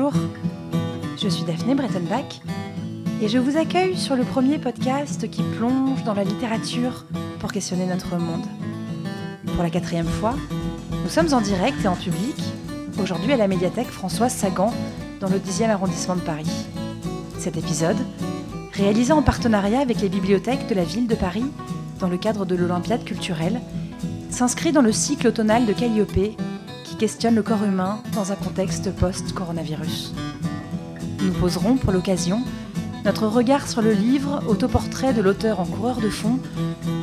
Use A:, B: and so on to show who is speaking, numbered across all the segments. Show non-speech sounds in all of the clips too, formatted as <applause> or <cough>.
A: Bonjour, je suis Daphné Brettenbach et je vous accueille sur le premier podcast qui plonge dans la littérature pour questionner notre monde. Pour la quatrième fois, nous sommes en direct et en public, aujourd'hui à la médiathèque Françoise Sagan, dans le 10e arrondissement de Paris. Cet épisode, réalisé en partenariat avec les bibliothèques de la ville de Paris dans le cadre de l'Olympiade culturelle, s'inscrit dans le cycle automnal de Calliope questionne le corps humain dans un contexte post-coronavirus. Nous poserons pour l'occasion notre regard sur le livre Autoportrait de l'auteur en coureur de fond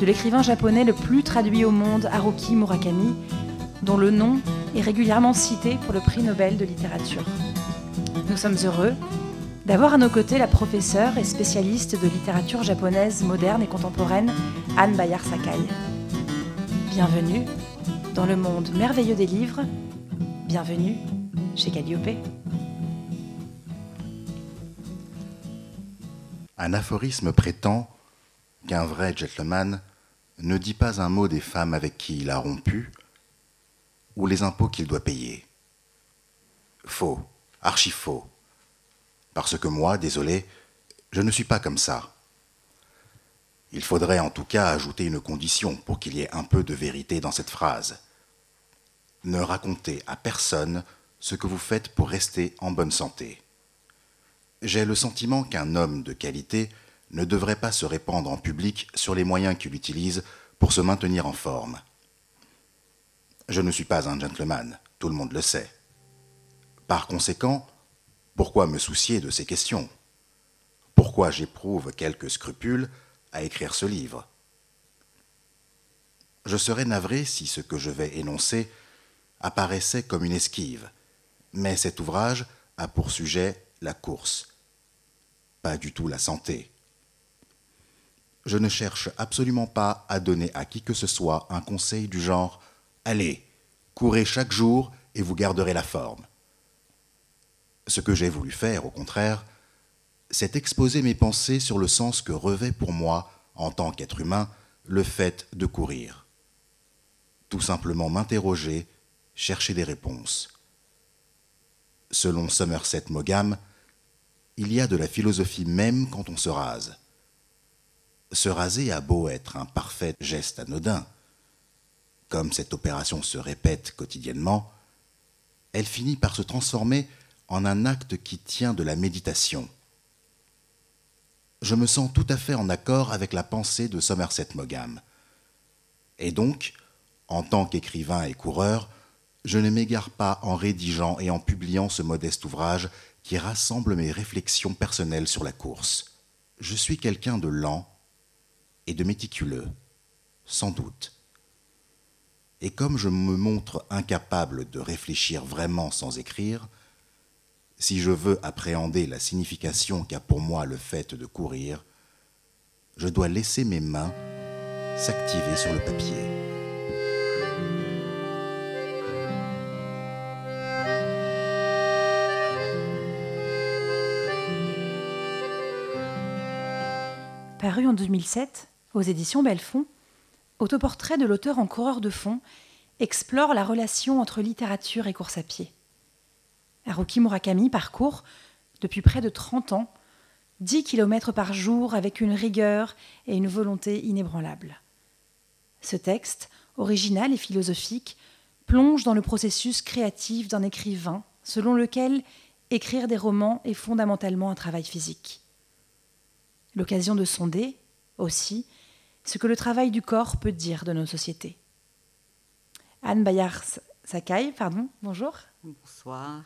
A: de l'écrivain japonais le plus traduit au monde Haruki Murakami, dont le nom est régulièrement cité pour le prix Nobel de littérature. Nous sommes heureux d'avoir à nos côtés la professeure et spécialiste de littérature japonaise moderne et contemporaine Anne Bayard Sakai. Bienvenue dans le monde merveilleux des livres. Bienvenue chez Calliope.
B: Un aphorisme prétend qu'un vrai gentleman ne dit pas un mot des femmes avec qui il a rompu ou les impôts qu'il doit payer. Faux, archi faux. Parce que moi, désolé, je ne suis pas comme ça. Il faudrait en tout cas ajouter une condition pour qu'il y ait un peu de vérité dans cette phrase. Ne racontez à personne ce que vous faites pour rester en bonne santé. J'ai le sentiment qu'un homme de qualité ne devrait pas se répandre en public sur les moyens qu'il utilise pour se maintenir en forme. Je ne suis pas un gentleman, tout le monde le sait. Par conséquent, pourquoi me soucier de ces questions? Pourquoi j'éprouve quelques scrupules à écrire ce livre? Je serais navré si ce que je vais énoncer apparaissait comme une esquive, mais cet ouvrage a pour sujet la course, pas du tout la santé. Je ne cherche absolument pas à donner à qui que ce soit un conseil du genre Allez, courez chaque jour et vous garderez la forme. Ce que j'ai voulu faire, au contraire, c'est exposer mes pensées sur le sens que revêt pour moi, en tant qu'être humain, le fait de courir. Tout simplement m'interroger, chercher des réponses. Selon Somerset Maugham, il y a de la philosophie même quand on se rase. Se raser a beau être un parfait geste anodin, comme cette opération se répète quotidiennement, elle finit par se transformer en un acte qui tient de la méditation. Je me sens tout à fait en accord avec la pensée de Somerset Maugham. Et donc, en tant qu'écrivain et coureur, je ne m'égare pas en rédigeant et en publiant ce modeste ouvrage qui rassemble mes réflexions personnelles sur la course. Je suis quelqu'un de lent et de méticuleux, sans doute. Et comme je me montre incapable de réfléchir vraiment sans écrire, si je veux appréhender la signification qu'a pour moi le fait de courir, je dois laisser mes mains s'activer sur le papier.
A: Paru en 2007 aux éditions Belfond, Autoportrait de l'auteur en coureur de fond explore la relation entre littérature et course à pied. Haruki Murakami parcourt, depuis près de 30 ans, 10 km par jour avec une rigueur et une volonté inébranlables. Ce texte, original et philosophique, plonge dans le processus créatif d'un écrivain selon lequel écrire des romans est fondamentalement un travail physique. L'occasion de sonder, aussi, ce que le travail du corps peut dire de nos sociétés. Anne Bayard Sakai, pardon, bonjour.
C: Bonsoir.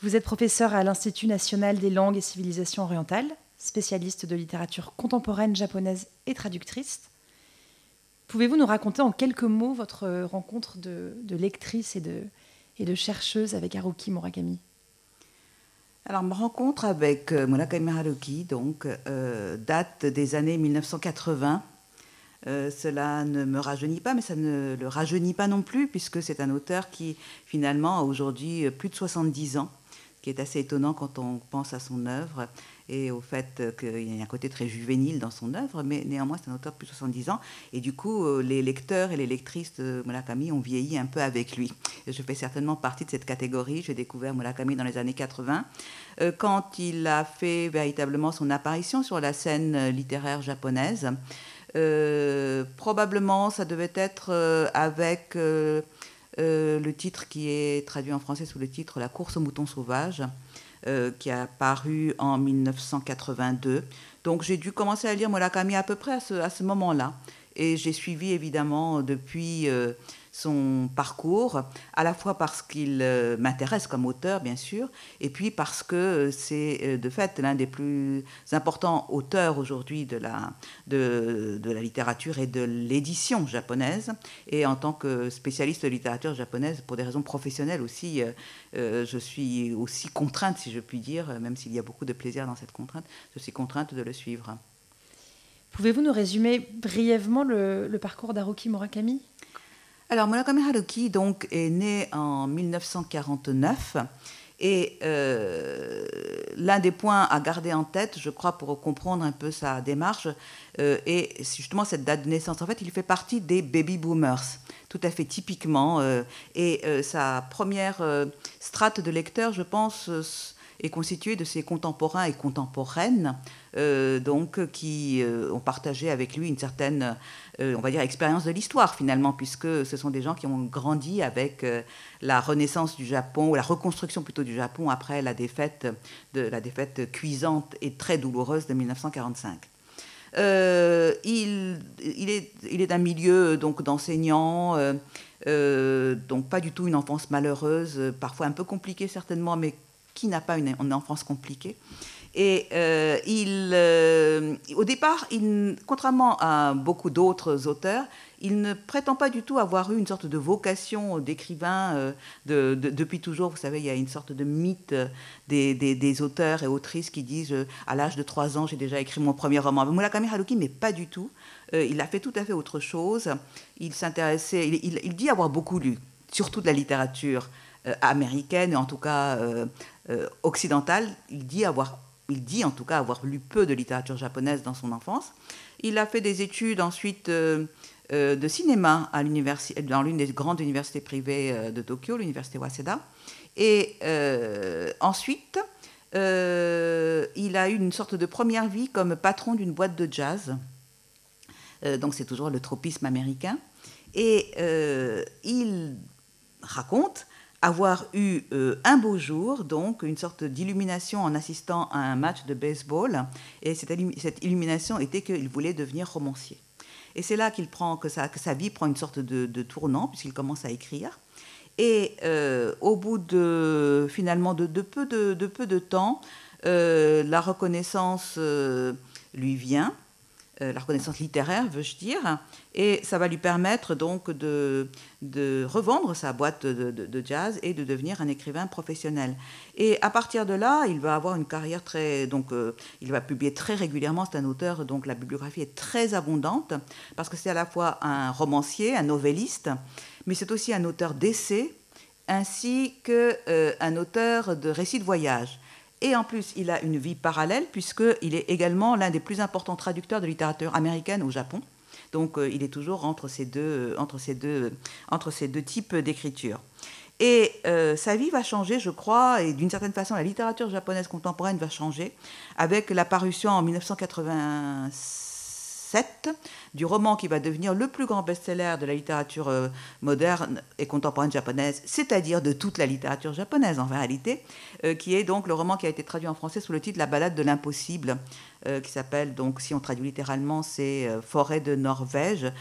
A: Vous êtes professeur à l'Institut national des langues et civilisations orientales, spécialiste de littérature contemporaine japonaise et traductrice. Pouvez-vous nous raconter en quelques mots votre rencontre de, lectrice et de, et de chercheuse avec Haruki Murakami?
C: Alors, ma rencontre avec euh, Murakami Haruki donc, euh, date des années 1980. Euh, cela ne me rajeunit pas, mais ça ne le rajeunit pas non plus, puisque c'est un auteur qui, finalement, a aujourd'hui plus de 70 ans qui est assez étonnant quand on pense à son œuvre. Et au fait qu'il y a un côté très juvénile dans son œuvre, mais néanmoins c'est un auteur de plus de 70 ans, et du coup euh, les lecteurs et les lectrices de Murakami ont vieilli un peu avec lui. je fais certainement partie de cette catégorie, j'ai découvert Murakami dans les années 80, euh, quand il a fait véritablement son apparition sur la scène littéraire japonaise. Euh, probablement ça devait être avec... le titre qui est traduit en français sous le titre La course aux moutons sauvages, euh, qui a paru en 1982. Donc j'ai dû commencer à lire Murakami à peu près à ce, à ce moment-là. Et j'ai suivi évidemment depuis euh, son parcours, à la fois parce qu'il euh, m'intéresse comme auteur, bien sûr, et puis parce que euh, c'est euh, de fait l'un des plus importants auteurs aujourd'hui de la, de, de, la littérature et de l'édition japonaise. Et en tant que spécialiste de littérature japonaise, pour des raisons professionnelles aussi, je suis aussi contrainte, si je puis dire, même s'il y a beaucoup de plaisir dans cette contrainte, je suis contrainte de le suivre.
A: Pouvez-vous nous résumer brièvement le, parcours d'Haruki Murakami?
C: Alors, Murakami Haruki donc, est né en 1949 et euh, l'un des points à garder en tête, je crois, pour comprendre un peu sa démarche, euh, est justement cette date de naissance. En fait, il fait partie des baby boomers, tout à fait typiquement. Euh, et sa première strate de lecteurs, je pense, est constituée de ses contemporains et contemporaines, donc qui ont partagé avec lui une certaine euh, on va dire, expérience de l'histoire finalement, puisque ce sont des gens qui ont grandi avec euh, la renaissance du Japon, ou la reconstruction plutôt du Japon après la défaite, de, la défaite cuisante et très douloureuse de 1945. Euh, il, il, est, il est d'un milieu donc d'enseignants, donc pas du tout une enfance malheureuse, parfois un peu compliquée certainement, mais qui n'a pas une, une enfance compliquée et euh, il, euh, au départ, il, contrairement à beaucoup d'autres auteurs, il ne prétend pas du tout avoir eu une sorte de vocation d'écrivain euh, de, depuis toujours. Vous savez, il y a une sorte de mythe des, des, auteurs et autrices qui disent à l'âge de 3 ans, j'ai déjà écrit mon premier roman. Murakami Haruki, mais pas du tout. il a fait tout à fait autre chose. Il s'intéressait, il, il, dit avoir beaucoup lu, surtout de la littérature américaine, en tout cas occidentale. Il dit avoir il dit en tout cas avoir lu peu de littérature japonaise dans son enfance. Il a fait des études ensuite euh, euh, de cinéma à dans l'une des grandes universités privées euh, de Tokyo, l'université Waseda. Et ensuite, il a eu une sorte de première vie comme patron d'une boîte de jazz. donc c'est toujours le tropisme américain. Et il raconte avoir eu euh, un beau jour, donc une sorte d'illumination en assistant à un match de baseball. Et cette, illumination était qu'il voulait devenir romancier. Et c'est là qu'il prend que sa, que sa, vie prend une sorte de, tournant puisqu'il commence à écrire. Et euh, au bout de finalement de, peu, de, peu de temps, euh, la reconnaissance lui vient. Euh, la reconnaissance littéraire, veux-je dire, et ça va lui permettre donc de, revendre sa boîte de, jazz et de devenir un écrivain professionnel. Et à partir de là, il va avoir une carrière très, donc euh, il va publier très régulièrement. C'est un auteur donc la bibliographie est très abondante parce que c'est à la fois un romancier, un novelliste, mais c'est aussi un auteur d'essais ainsi qu'un euh, auteur de récits de voyage. Et en plus, il a une vie parallèle, puisqu'il est également l'un des plus importants traducteurs de littérature américaine au Japon. Donc, euh, il est toujours entre ces deux, entre ces deux, entre ces deux types d'écriture. Et euh, sa vie va changer, je crois, et d'une certaine façon, la littérature japonaise contemporaine va changer, avec la parution en 1987 du roman qui va devenir le plus grand best-seller de la littérature euh, moderne et contemporaine japonaise, c'est-à-dire de toute la littérature japonaise en réalité, euh, qui est donc le roman qui a été traduit en français sous le titre La balade de l'impossible, euh, qui s'appelle donc, si on traduit littéralement, c'est Forêt de Norvège,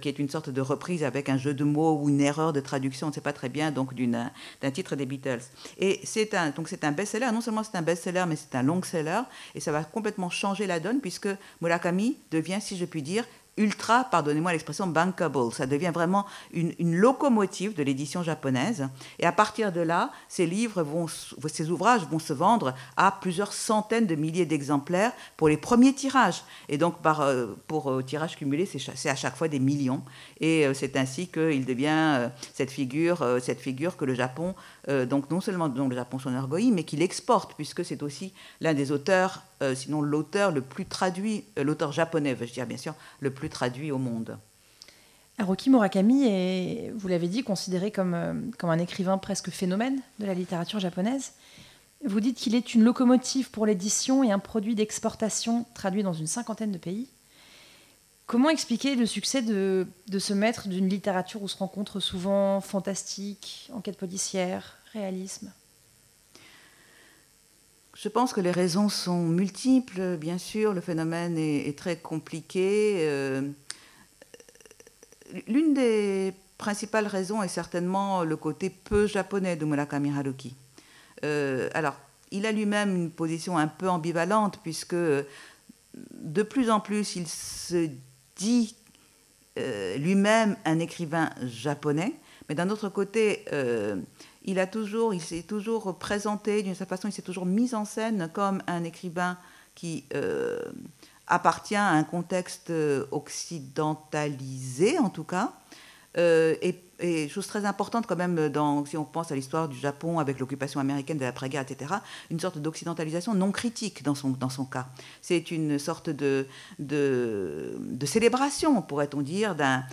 C: qui est une sorte de reprise avec un jeu de mots ou une erreur de traduction, on ne sait pas très bien, donc d'un titre des Beatles. Et c'est un, c'est un best-seller, non seulement c'est un best-seller, mais c'est un long-seller, et ça va complètement changer la donne, puisque Murakami devient, si je puis dire, ultra, pardonnez-moi l'expression, bankable. Ça devient vraiment une, locomotive de l'édition japonaise. Et à partir de là, ces livres, vont, ces ouvrages vont se vendre à plusieurs centaines de milliers d'exemplaires pour les premiers tirages. Et donc, par, euh, pour euh, tirage cumulé, c'est à chaque fois des millions. Et euh, c'est ainsi qu'il devient cette, figure, cette figure que le Japon, donc non seulement dont le Japon s'enorgueillit, mais qu'il exporte, puisque c'est aussi l'un des auteurs sinon l'auteur le plus traduit, l'auteur japonais, veux-je dire bien sûr, le plus traduit au monde.
A: Haruki Murakami est, vous l'avez dit, considéré comme, comme un écrivain presque phénomène de la littérature japonaise. Vous dites qu'il est une locomotive pour l'édition et un produit d'exportation traduit dans une cinquantaine de pays. Comment expliquer le succès de, ce maître d'une littérature où se rencontre souvent fantastique, enquête policière, réalisme?
C: Je pense que les raisons sont multiples, bien sûr. Le phénomène est, très compliqué. Euh, l'une des principales raisons est certainement le côté peu japonais de Murakami Haruki. Euh, alors, il a lui-même une position un peu ambivalente, puisque de plus en plus, il se dit euh, lui-même un écrivain japonais, mais d'un autre côté, euh, il a toujours, il s'est toujours présenté d'une certaine façon, il s'est toujours mis en scène comme un écrivain qui appartient à un contexte occidentalisé, en tout cas, et et chose très importante quand même, dans, si on pense à l'histoire du Japon avec l'occupation américaine de l'après-guerre, etc., une sorte d'occidentalisation non critique dans son, dans son cas. C'est une sorte de, de, de célébration, pourrait-on dire, d'un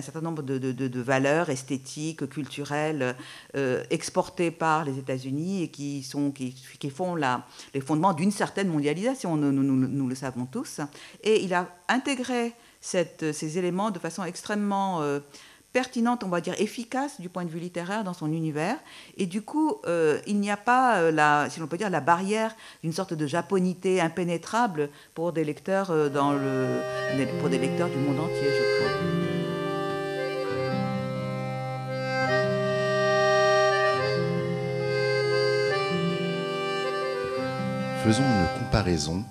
C: certain nombre de, de, valeurs esthétiques, culturelles, euh, exportées par les États-Unis et qui, sont, qui, qui font la, les fondements d'une certaine mondialisation, nous, nous, nous le savons tous. Et il a intégré euh, ces éléments de façon extrêmement euh, pertinente, on va dire efficace du point de vue littéraire dans son univers. Et du coup, euh, il n'y a pas, la, si l'on peut dire, la barrière d'une sorte de japonité impénétrable pour des lecteurs, dans le, pour des lecteurs du monde entier, je crois.
B: Faisons une comparaison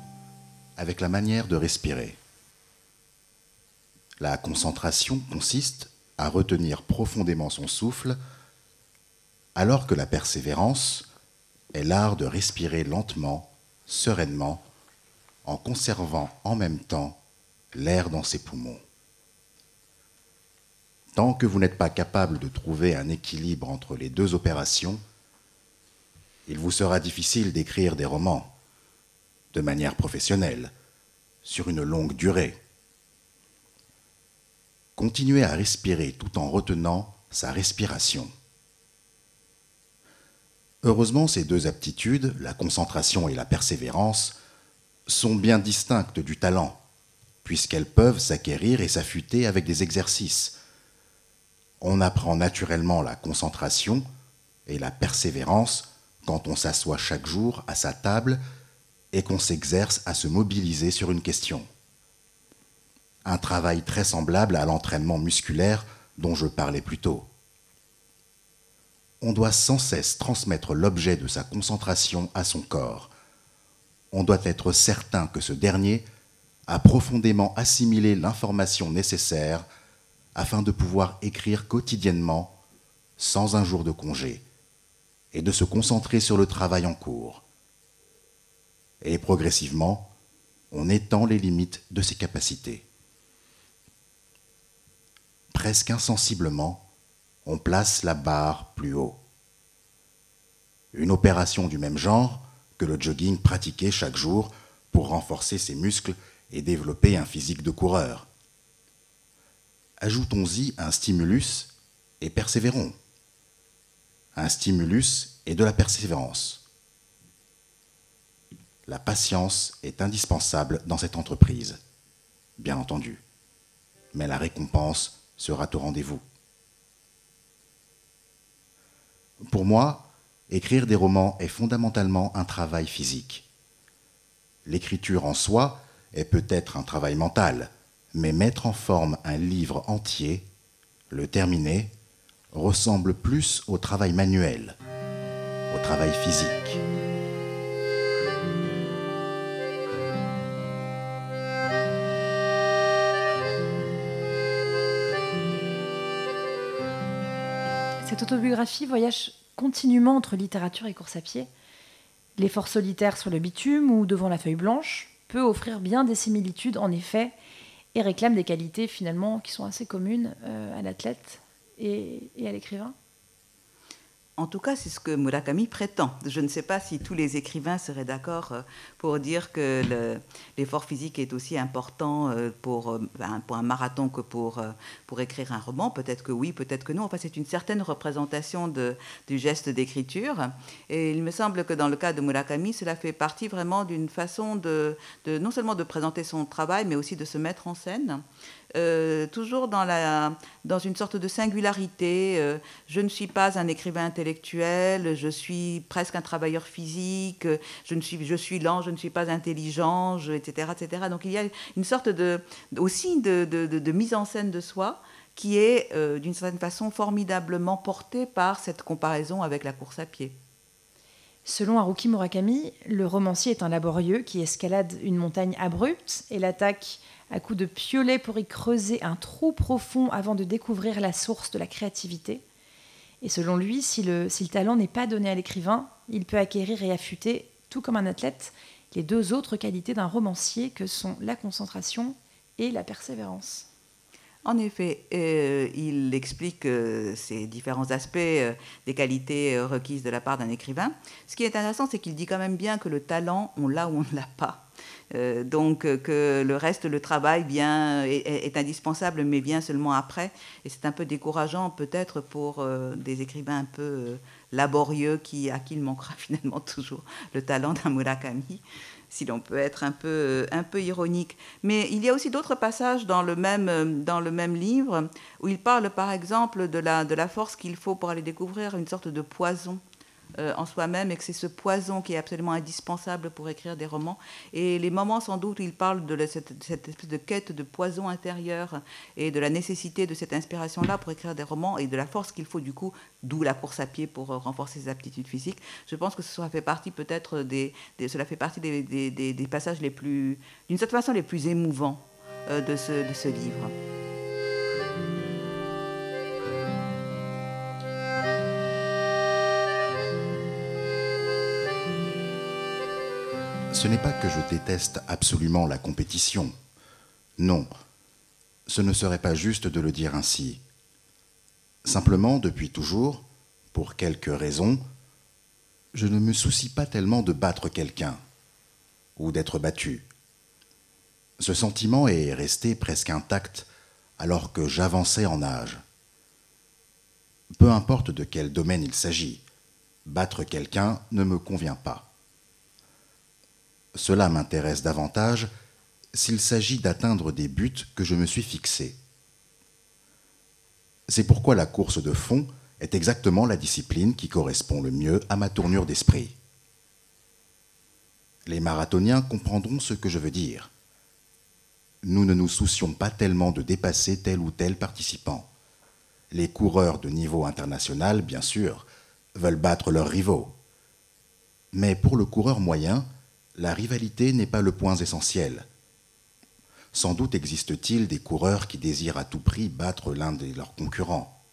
B: avec la manière de respirer. La concentration consiste à retenir profondément son souffle, alors que la persévérance est l'art de respirer lentement, sereinement, en conservant en même temps l'air dans ses poumons. Tant que vous n'êtes pas capable de trouver un équilibre entre les deux opérations, il vous sera difficile d'écrire des romans de manière professionnelle, sur une longue durée continuer à respirer tout en retenant sa respiration. Heureusement, ces deux aptitudes, la concentration et la persévérance, sont bien distinctes du talent, puisqu'elles peuvent s'acquérir et s'affûter avec des exercices. On apprend naturellement la concentration et la persévérance quand on s'assoit chaque jour à sa table et qu'on s'exerce à se mobiliser sur une question un travail très semblable à l'entraînement musculaire dont je parlais plus tôt. On doit sans cesse transmettre l'objet de sa concentration à son corps. On doit être certain que ce dernier a profondément assimilé l'information nécessaire afin de pouvoir écrire quotidiennement sans un jour de congé et de se concentrer sur le travail en cours. Et progressivement, on étend les limites de ses capacités presque insensiblement, on place la barre plus haut. Une opération du même genre que le jogging pratiqué chaque jour pour renforcer ses muscles et développer un physique de coureur. Ajoutons-y un stimulus et persévérons. Un stimulus et de la persévérance. La patience est indispensable dans cette entreprise, bien entendu, mais la récompense sera au rendez-vous. Pour moi, écrire des romans est fondamentalement un travail physique. L'écriture en soi est peut-être un travail mental, mais mettre en forme un livre entier, le terminer, ressemble plus au travail manuel, au travail physique.
A: Cette autobiographie voyage continuellement entre littérature et course à pied. L'effort solitaire sur le bitume ou devant la feuille blanche peut offrir bien des similitudes en effet et réclame des qualités finalement qui sont assez communes euh, à l'athlète et, à l'écrivain.
C: En tout cas, c'est ce que Murakami prétend. Je ne sais pas si tous les écrivains seraient d'accord euh, pour dire que l'effort physique est aussi important euh, pour, euh, ben, pour, un marathon que pour, pour écrire un roman. Peut-être que oui, peut-être que non. Enfin, c'est une certaine représentation du geste d'écriture. Et il me semble que dans le cas de Murakami, cela fait partie vraiment d'une façon de, non seulement de présenter son travail, mais aussi de se mettre en scène. Euh, toujours dans, une sorte de singularité. Euh, je ne suis pas un écrivain intellectuel, je suis presque un travailleur physique, je, suis, je lent, je ne suis pas intelligent, etc., etc. Donc il y a une sorte de, aussi de, mise en scène de soi qui est euh, d'une certaine façon formidablement portée par cette comparaison avec la course à pied.
A: Selon Haruki Murakami, le romancier est un laborieux qui escalade une montagne abrupte et l'attaque à coups de piolet pour y creuser un trou profond avant de découvrir la source de la créativité. Et selon lui, si le, si le talent n'est pas donné à l'écrivain, il peut acquérir et affûter, tout comme un athlète, les deux autres qualités d'un romancier que sont la concentration et la persévérance.
C: En effet, euh, il explique euh, ces différents aspects euh, des qualités requises de la part d'un écrivain. Ce qui est intéressant, c'est qu'il dit quand même bien que le talent, on l'a ou on ne l'a pas. donc que le reste, le travail, bien, est, indispensable, mais vient seulement après. Et c'est un peu décourageant peut-être pour des écrivains un peu laborieux qui, à qui il manquera <laughs> finalement toujours le talent d'un Murakami si l'on peut être un peu, euh, un peu ironique. Mais il y a aussi d'autres passages dans le, même, euh, dans le même livre où il parle par exemple de la, de la force qu'il faut pour aller découvrir une sorte de poison euh, en soi-même et que c'est ce poison qui est absolument indispensable pour écrire des romans. Et les moments sans doute où il parle de cette, espèce de quête de poison intérieur et de la nécessité de cette inspiration-là pour écrire des romans et de la force qu'il faut du coup, d'où la course à pied pour renforcer ses aptitudes physiques. Je pense que cela fait partie peut-être des, cela fait partie des, passages les plus, d'une certaine façon, les plus émouvants euh, de ce livre.
B: Ce n'est pas que je déteste absolument la compétition. Non, ce ne serait pas juste de le dire ainsi. Simplement, depuis toujours, pour quelques raisons, je ne me soucie pas tellement de battre quelqu'un ou d'être battu. Ce sentiment est resté presque intact alors que j'avançais en âge. Peu importe de quel domaine il s'agit, battre quelqu'un ne me convient pas. Cela m'intéresse davantage s'il s'agit d'atteindre des buts que je me suis fixés. C'est pourquoi la course de fond est exactement la discipline qui correspond le mieux à ma tournure d'esprit. Les marathoniens comprendront ce que je veux dire. Nous ne nous soucions pas tellement de dépasser tel ou tel participant. Les coureurs de niveau international, bien sûr, veulent battre leurs rivaux. Mais pour le coureur moyen, la rivalité n'est pas le point essentiel. Sans doute existe-t-il des coureurs qui désirent à tout prix battre l'un de leurs concurrents.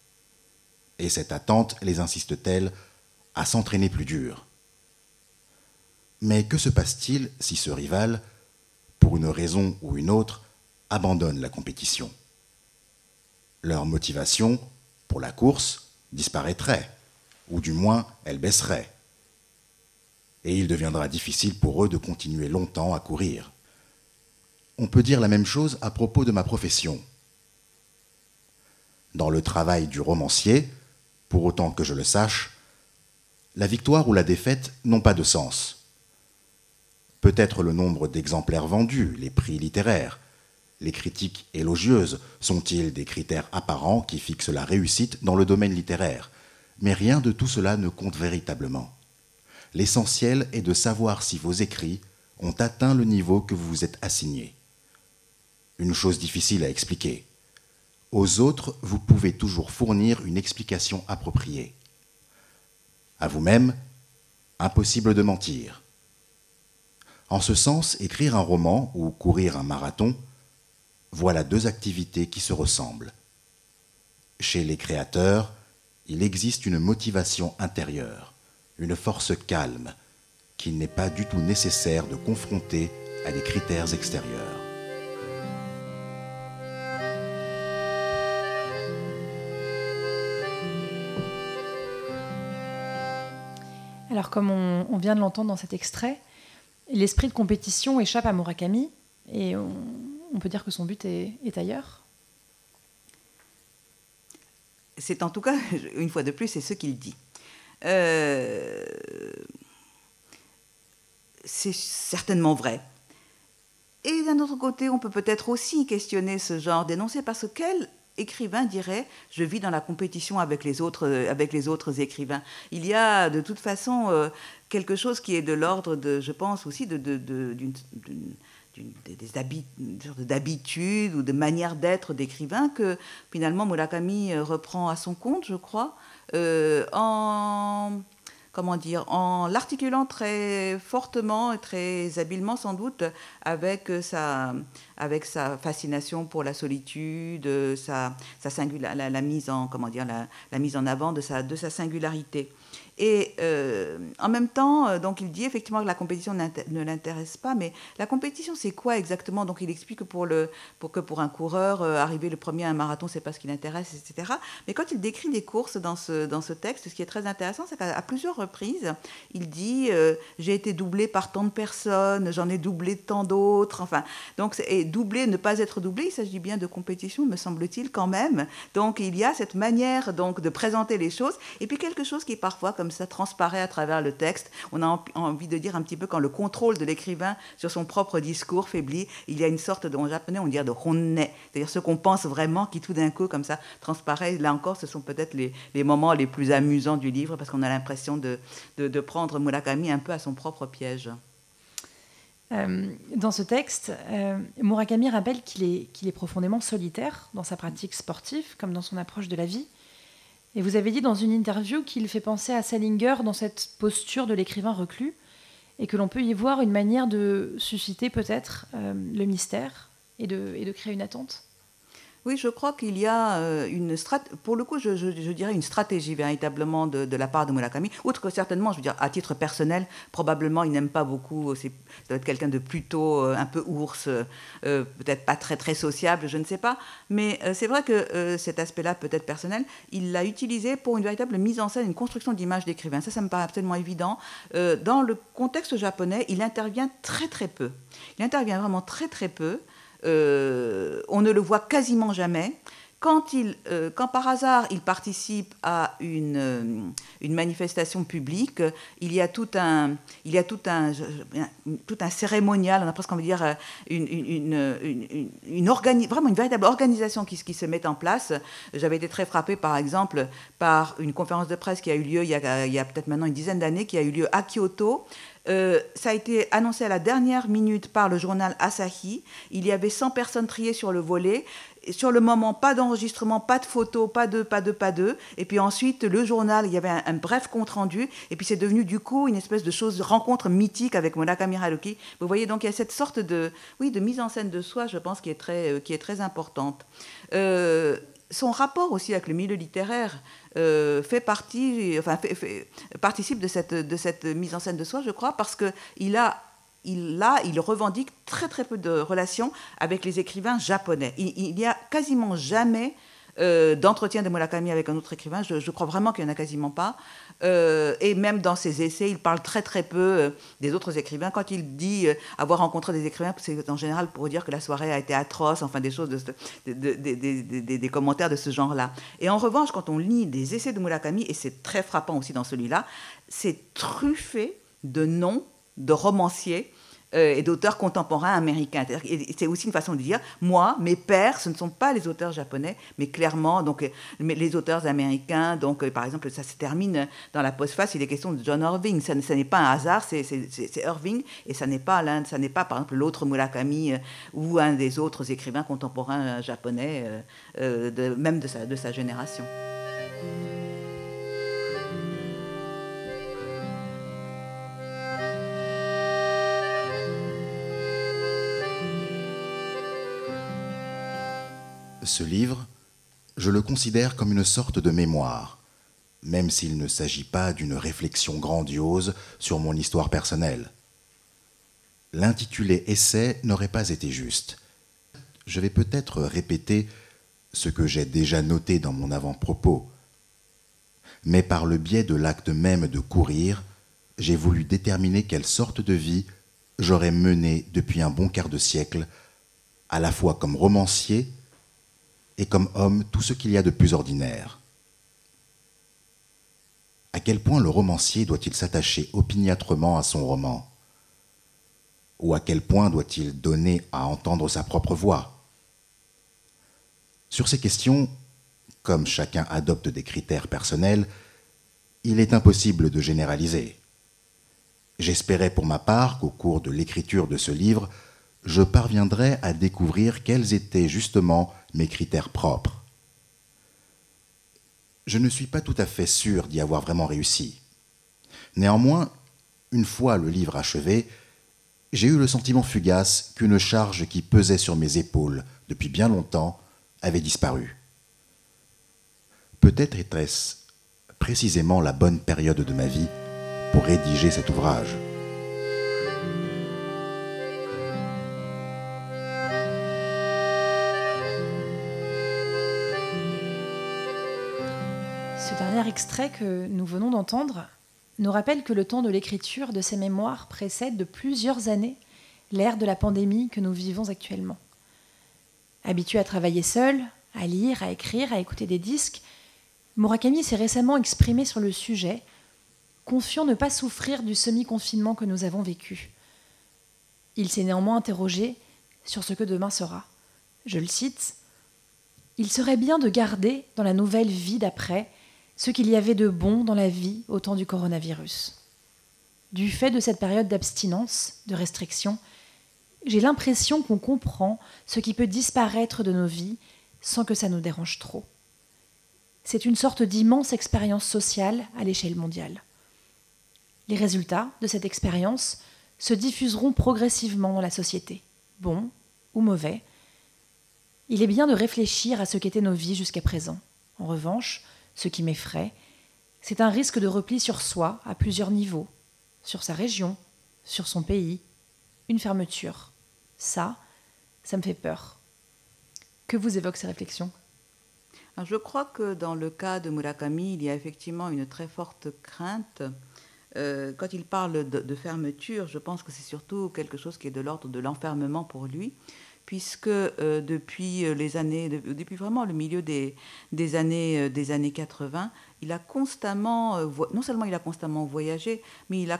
B: Et cette attente les incite-t-elle à s'entraîner plus dur Mais que se passe-t-il si ce rival, pour une raison ou une autre, abandonne la compétition? Leur motivation pour la course disparaîtrait, ou du moins elle baisserait et il deviendra difficile pour eux de continuer longtemps à courir. On peut dire la même chose à propos de ma profession. Dans le travail du romancier, pour autant que je le sache, la victoire ou la défaite n'ont pas de sens. Peut-être le nombre d'exemplaires vendus, les prix littéraires, les critiques élogieuses sont-ils des critères apparents qui fixent la réussite dans le domaine littéraire, mais rien de tout cela ne compte véritablement. L'essentiel est de savoir si vos écrits ont atteint le niveau que vous vous êtes assigné. Une chose difficile à expliquer. Aux autres, vous pouvez toujours fournir une explication appropriée. À vous-même, impossible de mentir. En ce sens, écrire un roman ou courir un marathon, voilà deux activités qui se ressemblent. Chez les créateurs, il existe une motivation intérieure une force calme qu'il n'est pas du tout nécessaire de confronter à des critères extérieurs.
A: Alors comme on, vient de l'entendre dans cet extrait, l'esprit de compétition échappe à Murakami et on, peut dire que son but est, ailleurs.
C: C'est en tout cas, une fois de plus, c'est ce qu'il dit. Euh, c'est certainement vrai. Et d'un autre côté, on peut peut-être aussi questionner ce genre d'énoncé parce que quel écrivain dirait je vis dans la compétition avec les autres écrivains il y a de toute façon euh, quelque chose qui est de l'ordre de je pense aussi de, des d'habitude ou de manière d'être d'écrivain que finalement Murakami euh, reprend à son compte, je crois, euh, en comment dire, en l'articulant très fortement et très habilement sans doute avec sa, avec sa fascination pour la solitude, sa, sa la, la, mise en comment dire, la, la, mise en avant de sa, de sa singularité. Et euh, en même temps, euh, donc il dit effectivement que la compétition ne l'intéresse pas, mais la compétition, c'est quoi exactement? Donc il explique que pour, le, pour, que pour un coureur, euh, arriver le premier à un marathon, c'est pas ce qui l'intéresse, etc. Mais quand il décrit les courses dans ce, dans ce texte, ce qui est très intéressant, c'est qu'à plusieurs reprises, il dit j'ai été doublé par tant de personnes, j'en ai doublé tant d'autres. Enfin, donc et doubler, ne pas être doublé, il s'agit bien de compétition, me semble-t-il quand même. Donc il y a cette manière donc de présenter les choses, et puis quelque chose qui est parfois ça transparaît à travers le texte. On a envie de dire un petit peu quand le contrôle de l'écrivain sur son propre discours faiblit, il y a une sorte de, en japonais, on dirait de honne, c'est-à-dire ce qu'on pense vraiment qui tout d'un coup, comme ça, transparaît. Là encore, ce sont peut-être les, moments les plus amusants du livre parce qu'on a l'impression de, de, prendre Murakami un peu à son propre piège.
A: Euh, dans ce texte, euh, Murakami rappelle qu'il est, qu'il est profondément solitaire dans sa pratique sportive comme dans son approche de la vie. Et vous avez dit dans une interview qu'il fait penser à Salinger dans cette posture de l'écrivain reclus, et que l'on peut y voir une manière de susciter peut-être euh, le mystère et de, et de créer une attente.
C: Oui, je crois qu'il y a euh, une stratégie, pour le coup, je, dirais une stratégie véritablement de, la part de Murakami. Outre que certainement, je veux dire, à titre personnel, probablement, il n'aime pas beaucoup, c'est doit être quelqu'un de plutôt euh, un peu ours, euh, peut-être pas très très sociable, je ne sais pas. Mais c'est vrai que cet aspect-là, peut-être personnel, il l'a utilisé pour une véritable mise en scène, une construction d'image d'écrivain. Ça, ça me paraît absolument évident. dans le contexte japonais, il intervient très très peu. Il intervient vraiment très très peu. Euh, on ne le voit quasiment jamais. Quand, il, euh, quand, par hasard il participe à une, euh, une, manifestation publique, il y a tout un, il y a tout un, tout un cérémonial, on a presque envie de dire une, une, une vraiment une véritable organisation qui, se met en place. J'avais été très frappée, par exemple, par une conférence de presse qui a eu lieu il y a, il y a peut-être maintenant une dizaine d'années, qui a eu lieu à Kyoto, euh, ça a été annoncé à la dernière minute par le journal Asahi. Il y avait 100 personnes triées sur le volet. sur le moment, pas d'enregistrement, pas de photos, pas de, pas de, pas de. Et puis ensuite, le journal, il y avait un, bref compte rendu. Et puis c'est devenu du coup une espèce de chose, rencontre mythique avec Murakami Haruki. Vous voyez, donc il y a cette sorte de, oui, de mise en scène de soi, je pense, qui est très, euh, qui est très importante. Euh, son rapport aussi avec le milieu littéraire euh, fait partie, enfin, participe de cette, mise en scène de soi, je crois, parce qu'il a il, il revendique très très peu de relations avec les écrivains japonais. Il n'y a quasiment jamais euh, d'entretien de Murakami avec un autre écrivain. Je, crois vraiment qu'il n'y en a quasiment pas. Euh, et même dans ses essais, il parle très très peu euh, des autres écrivains. Quand il dit avoir rencontré des écrivains, c'est en général pour dire que la soirée a été atroce, enfin des choses, des commentaires de ce genre-là. Et en revanche, quand on lit des essais de Murakami, et c'est très frappant aussi dans celui-là, c'est truffé de noms de romanciers euh, et d'auteurs contemporains américains. C'est aussi une façon de dire, moi, mes pères, ce ne sont pas les auteurs japonais, mais clairement, donc, euh, les auteurs américains. Donc, euh, par exemple, ça se termine dans la postface, il est question de John Irving. Ça, n'est pas un hasard, c'est Irving, et ça n'est pas l'un, ça n'est pas, par exemple, l'autre Murakami ou un des autres écrivains contemporains japonais, même de sa génération.
B: Ce livre, je le considère comme une sorte de mémoire, même s'il ne s'agit pas d'une réflexion grandiose sur mon histoire personnelle. L'intitulé Essai n'aurait pas été juste. Je vais peut-être répéter ce que j'ai déjà noté dans mon avant-propos, mais par le biais de l'acte même de courir, j'ai voulu déterminer quelle sorte de vie j'aurais menée depuis un bon quart de siècle, à la fois comme romancier et comme homme tout ce qu'il y a de plus ordinaire. À quel point le romancier doit-il s'attacher opiniâtrement à son roman? Ou à quel point doit-il donner à entendre sa propre voix? Sur ces questions, comme chacun adopte des critères personnels, il est impossible de généraliser. J'espérais pour ma part qu'au cours de l'écriture de ce livre, je parviendrais à découvrir quels étaient justement mes critères propres. Je ne suis pas tout à fait sûr d'y avoir vraiment réussi. Néanmoins, une fois le livre achevé, j'ai eu le sentiment fugace qu'une charge qui pesait sur mes épaules depuis bien longtemps avait disparu. Peut-être était-ce précisément la bonne période de ma vie pour rédiger cet ouvrage.
A: Extrait que nous venons d'entendre nous rappelle que le temps de l'écriture de ces mémoires précède de plusieurs années l'ère de la pandémie que nous vivons actuellement. Habitué à travailler seul, à lire, à écrire, à écouter des disques, Murakami s'est récemment exprimé sur le sujet, confiant ne pas souffrir du semi-confinement que nous avons vécu. Il s'est néanmoins interrogé sur ce que demain sera. Je le cite Il serait bien de garder dans la nouvelle vie d'après ce qu'il y avait de bon dans la vie au temps du coronavirus. Du fait de cette période d'abstinence, de restriction, j'ai l'impression qu'on comprend ce qui peut disparaître de nos vies sans que ça nous dérange trop c'est une sorte d'immense expérience sociale à l'échelle mondiale. Les résultats de cette expérience se diffuseront progressivement dans la société, bons ou mauvais. Il est bien de réfléchir à ce qu'étaient nos vies jusqu'à présent. En revanche, ce qui m'effraie, c'est un risque de repli sur soi à plusieurs niveaux, sur sa région, sur son pays, une fermeture. Ça, ça me fait peur. Que vous évoquent ces réflexions?
C: Je crois que dans le cas de Murakami, il y a effectivement une très forte crainte. Euh, quand il parle de, fermeture, je pense que c'est surtout quelque chose qui est de l'ordre de l'enfermement pour lui, puisque euh, depuis les années, depuis vraiment le milieu des, des années, euh, des années 80, il a constamment, non seulement il a constamment voyagé, mais il, a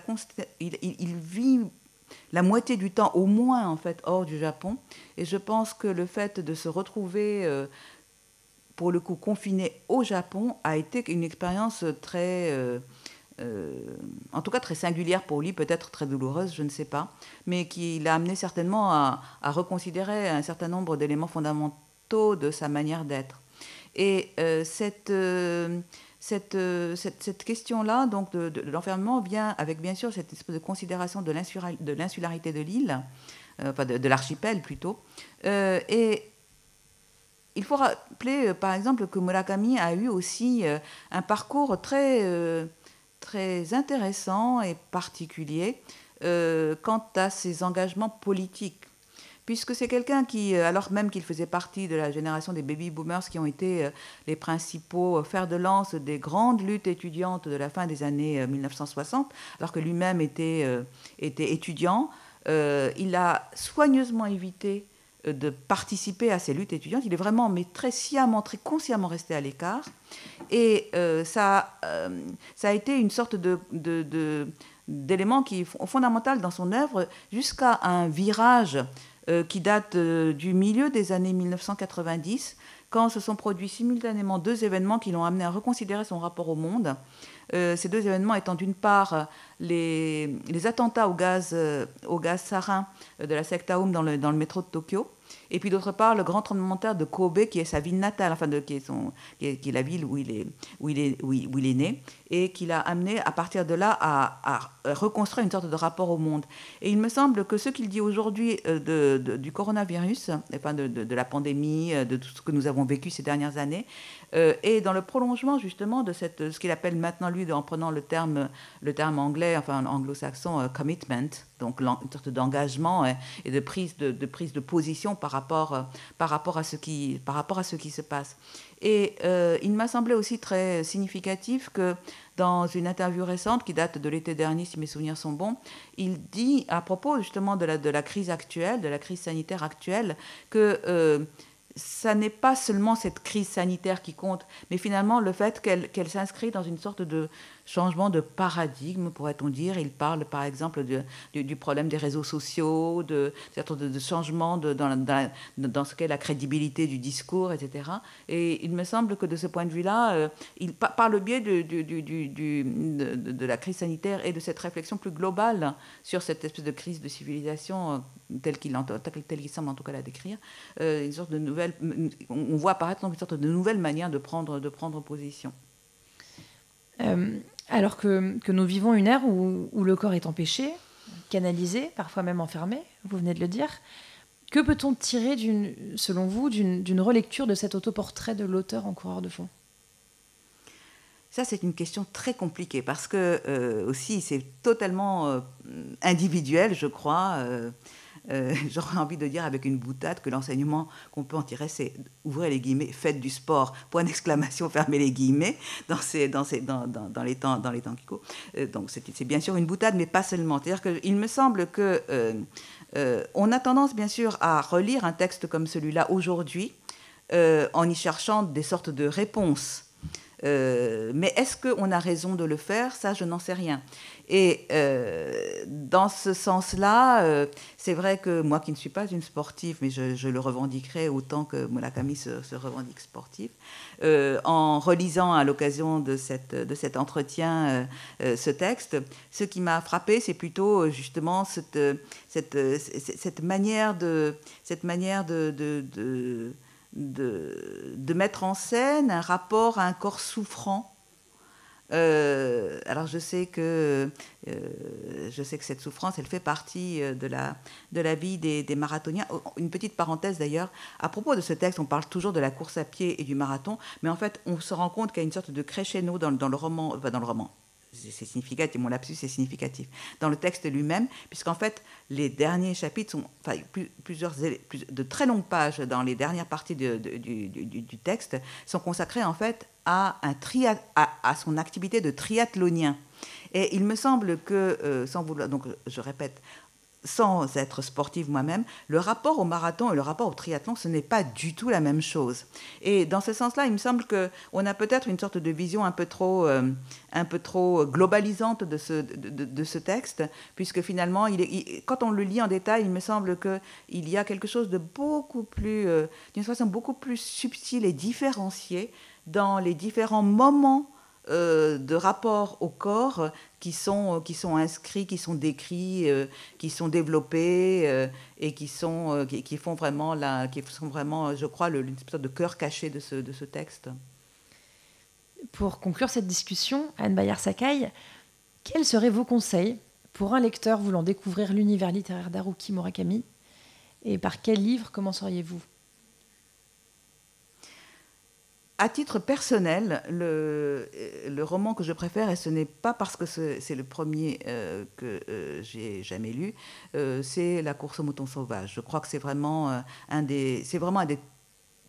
C: il, il vit la moitié du temps au moins en fait hors du Japon. Et je pense que le fait de se retrouver pour le coup confiné au Japon, a été une expérience très, euh, euh, en tout cas très singulière pour lui, peut-être très douloureuse, je ne sais pas, mais qui l'a amené certainement à, reconsidérer un certain nombre d'éléments fondamentaux de sa manière d'être. Et euh, cette, cette, question-là, donc de, l'enfermement, vient avec bien sûr cette espèce de considération de l'insularité de l'île, enfin de, l'archipel plutôt, et il faut rappeler, euh, par exemple, que Murakami a eu aussi euh, un parcours très, euh, très intéressant et particulier quant à ses engagements politiques. Puisque c'est quelqu'un qui, alors même qu'il faisait partie de la génération des baby boomers qui ont été les principaux fers de lance des grandes luttes étudiantes de la fin des années 1960, alors que lui-même était, était étudiant, il a soigneusement évité de participer à ces luttes étudiantes. Il est vraiment, mais très sciemment, très consciemment resté à l'écart. Et euh, ça, euh, ça a été une sorte de, d'élément qui fondamental dans son œuvre jusqu'à un virage euh, qui date du milieu des années 1990, quand se sont produits simultanément deux événements qui l'ont amené à reconsidérer son rapport au monde. Ces deux événements étant d'une part les, les, attentats au gaz, au gaz sarin de la secte Aum dans le, métro de Tokyo, et puis d'autre part, le grand tremblement de terre de Kobe, qui est sa ville natale, enfin de, qui, est la ville où il est, né, et qui l'a amené à partir de là à, reconstruire une sorte de rapport au monde. Et il me semble que ce qu'il dit aujourd'hui euh, du coronavirus, de, de, la pandémie, euh, de tout ce que nous avons vécu ces dernières années, Euh, et dans le prolongement justement de cette, ce qu'il appelle maintenant lui, en prenant le terme, le terme anglais, enfin anglo-saxon, euh, commitment, donc une sorte d'engagement et, de prise de, de, prise de position par rapport, euh, par, rapport à ce qui, par rapport à ce qui se passe. Et il m'a semblé aussi très significatif que dans une interview récente qui date de l'été dernier, si mes souvenirs sont bons, il dit à propos justement de la, de la crise actuelle, de la crise sanitaire actuelle, que ça n'est pas seulement cette crise sanitaire qui compte, mais finalement le fait qu'elle s'inscrit dans une sorte de changement de paradigme, pourrait-on dire. Il parle par exemple du, problème des réseaux sociaux, de, de, de changement de, dans, dans, ce qu'est la crédibilité du discours, etc. Et il me semble que de ce point de vue-là, euh, par le biais de, de, la crise sanitaire et de cette réflexion plus globale sur cette espèce de crise de civilisation euh, telle qu'il semble en tout cas la décrire, euh, une sorte de nouvelle, on voit apparaître une sorte de nouvelle manière de prendre, de prendre position.
A: Alors que, nous vivons une ère où, le corps est empêché, canalisé, parfois même enfermé, vous venez de le dire, que peut-on tirer, selon vous, d'une relecture de cet autoportrait de l'auteur en coureur de fond?
C: Ça, c'est une question très compliquée parce que euh, aussi, c'est totalement euh, individuel, je crois. Euh, <laughs> j'aurais envie de dire avec une boutade que l'enseignement qu'on peut en tirer, c'est ouvrir les guillemets, faites du sport, point d'exclamation, <laughs> fermez les guillemets, dans, ces, dans, ces, dans, dans, les temps, dans les temps qui courent. Euh, donc c'est bien sûr une boutade, mais pas seulement. C'est-à-dire qu'il me semble que euh, on a tendance bien sûr à relire un texte comme celui-là aujourd'hui en y cherchant des sortes de réponses. Mais est-ce qu'on a raison de le faire? Ça, je n'en sais rien. Et euh, dans ce sens-là, euh, c'est vrai que moi qui ne suis pas une sportive, mais je, le revendiquerai autant que Murakami se, se revendique sportif, euh, en relisant à l'occasion de, cette, de cet entretien ce texte, ce qui m'a frappé, c'est plutôt justement cette, cette, cette, manière de, cette manière de de, de, mettre en scène un rapport à un corps souffrant. Euh, alors je sais que euh, je sais que cette souffrance, elle fait partie euh, de la de la vie des, marathoniens. Oh, une petite parenthèse d'ailleurs. À propos de ce texte, on parle toujours de la course à pied et du marathon, mais en fait on se rend compte qu'il y a une sorte de crescendo dans, dans le roman, enfin dans le roman, c'est significatif, mon lapsus est significatif, dans le texte lui-même, puisqu'en fait, les derniers chapitres sont, enfin, plusieurs, de très longues pages dans les dernières parties du, texte sont consacrées en fait à, un à, son activité de triathlonien. Et il me semble que, euh, sans vouloir, donc je répète, sans être sportive moi-même, le rapport au marathon et le rapport au triathlon, ce n'est pas du tout la même chose. Et dans ce sens-là, il me semble qu'on a peut-être une sorte de vision un peu trop, euh, un peu trop globalisante de ce, de, ce texte, puisque finalement, il quand on le lit en détail, il me semble qu'il y a quelque chose de beaucoup plus, euh, d'une façon beaucoup plus subtile et différenciée dans les différents moments euh, de rapport au corps qui sont, qui sont inscrits, qui sont décrits, euh, qui sont développés euh, et qui, sont, qui, font vraiment, la, qui sont vraiment, je crois, le, de cœur caché de ce, de ce texte.
A: Pour conclure cette discussion, Anne Bayard-Sakai, quels seraient vos conseils pour un lecteur voulant découvrir l'univers littéraire d'Haruki Murakami Et par quel livre commenceriez-vous?
C: À titre personnel, le, le, roman que je préfère, et ce n'est pas parce que c'est le premier euh, que euh, j'ai jamais lu, euh, c'est La course au mouton sauvage. Je crois que c'est vraiment un des, vraiment un des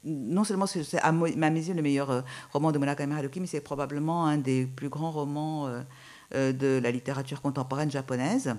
C: non seulement c'est à mes yeux le meilleur roman de Murakami Haruki, mais c'est probablement un des plus grands romans de la littérature contemporaine japonaise.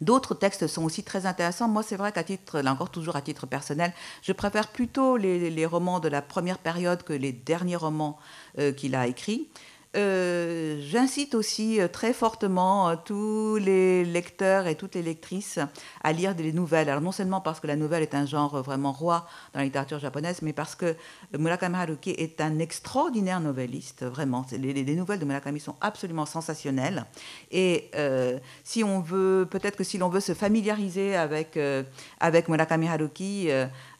C: D'autres textes sont aussi très intéressants. Moi, c'est vrai qu'à titre, là encore toujours à titre personnel, je préfère plutôt les, romans de la première période que les derniers romans euh, qu'il a écrits. Euh, j'incite aussi euh, très fortement euh, tous les lecteurs et toutes les lectrices à lire des nouvelles. Alors non seulement parce que la nouvelle est un genre vraiment roi dans la littérature japonaise, mais parce que Murakami Haruki est un extraordinaire novelliste, vraiment. Les, les nouvelles de Murakami sont absolument sensationnelles. Et si on veut, peut-être que si l'on veut se familiariser avec, avec Murakami Haruki,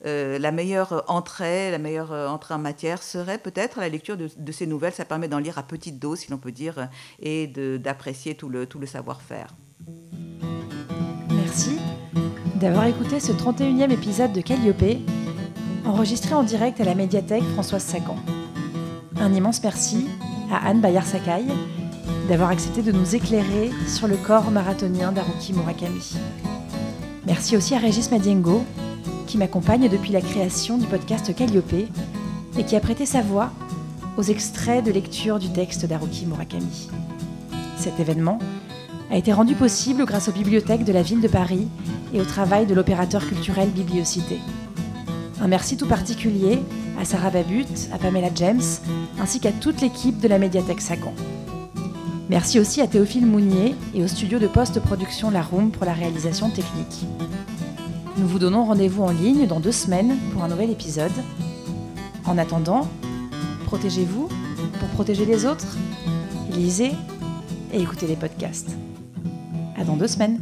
C: euh, la meilleure entrée, la meilleure euh, entrée en matière serait peut-être la lecture de, ces nouvelles. Ça permet d'en lire à petite dose, si l'on peut dire, et d'apprécier tout le, savoir-faire.
A: Merci d'avoir écouté ce 31e épisode de Calliope, enregistré en direct à la médiathèque Françoise Sagan. Un immense merci à Anne Bayard-Sakai d'avoir accepté de nous éclairer sur le corps marathonien d'Haruki Murakami. Merci aussi à Régis Madiengo, qui m'accompagne depuis la création du podcast Calliope et qui a prêté sa voix aux extraits de lecture du texte d'Haruki Murakami. Cet événement a été rendu possible grâce aux bibliothèques de la ville de Paris et au travail de l'opérateur culturel Bibliocité. Un merci tout particulier à Sarah Babut, à Pamela James, ainsi qu'à toute l'équipe de la médiathèque Sagan. Merci aussi à Théophile Mounier et au studio de post-production La Room pour la réalisation technique. Nous vous donnons rendez-vous en ligne dans deux semaines pour un nouvel épisode. En attendant, protégez-vous pour protéger les autres, lisez et écoutez les podcasts. À dans deux semaines.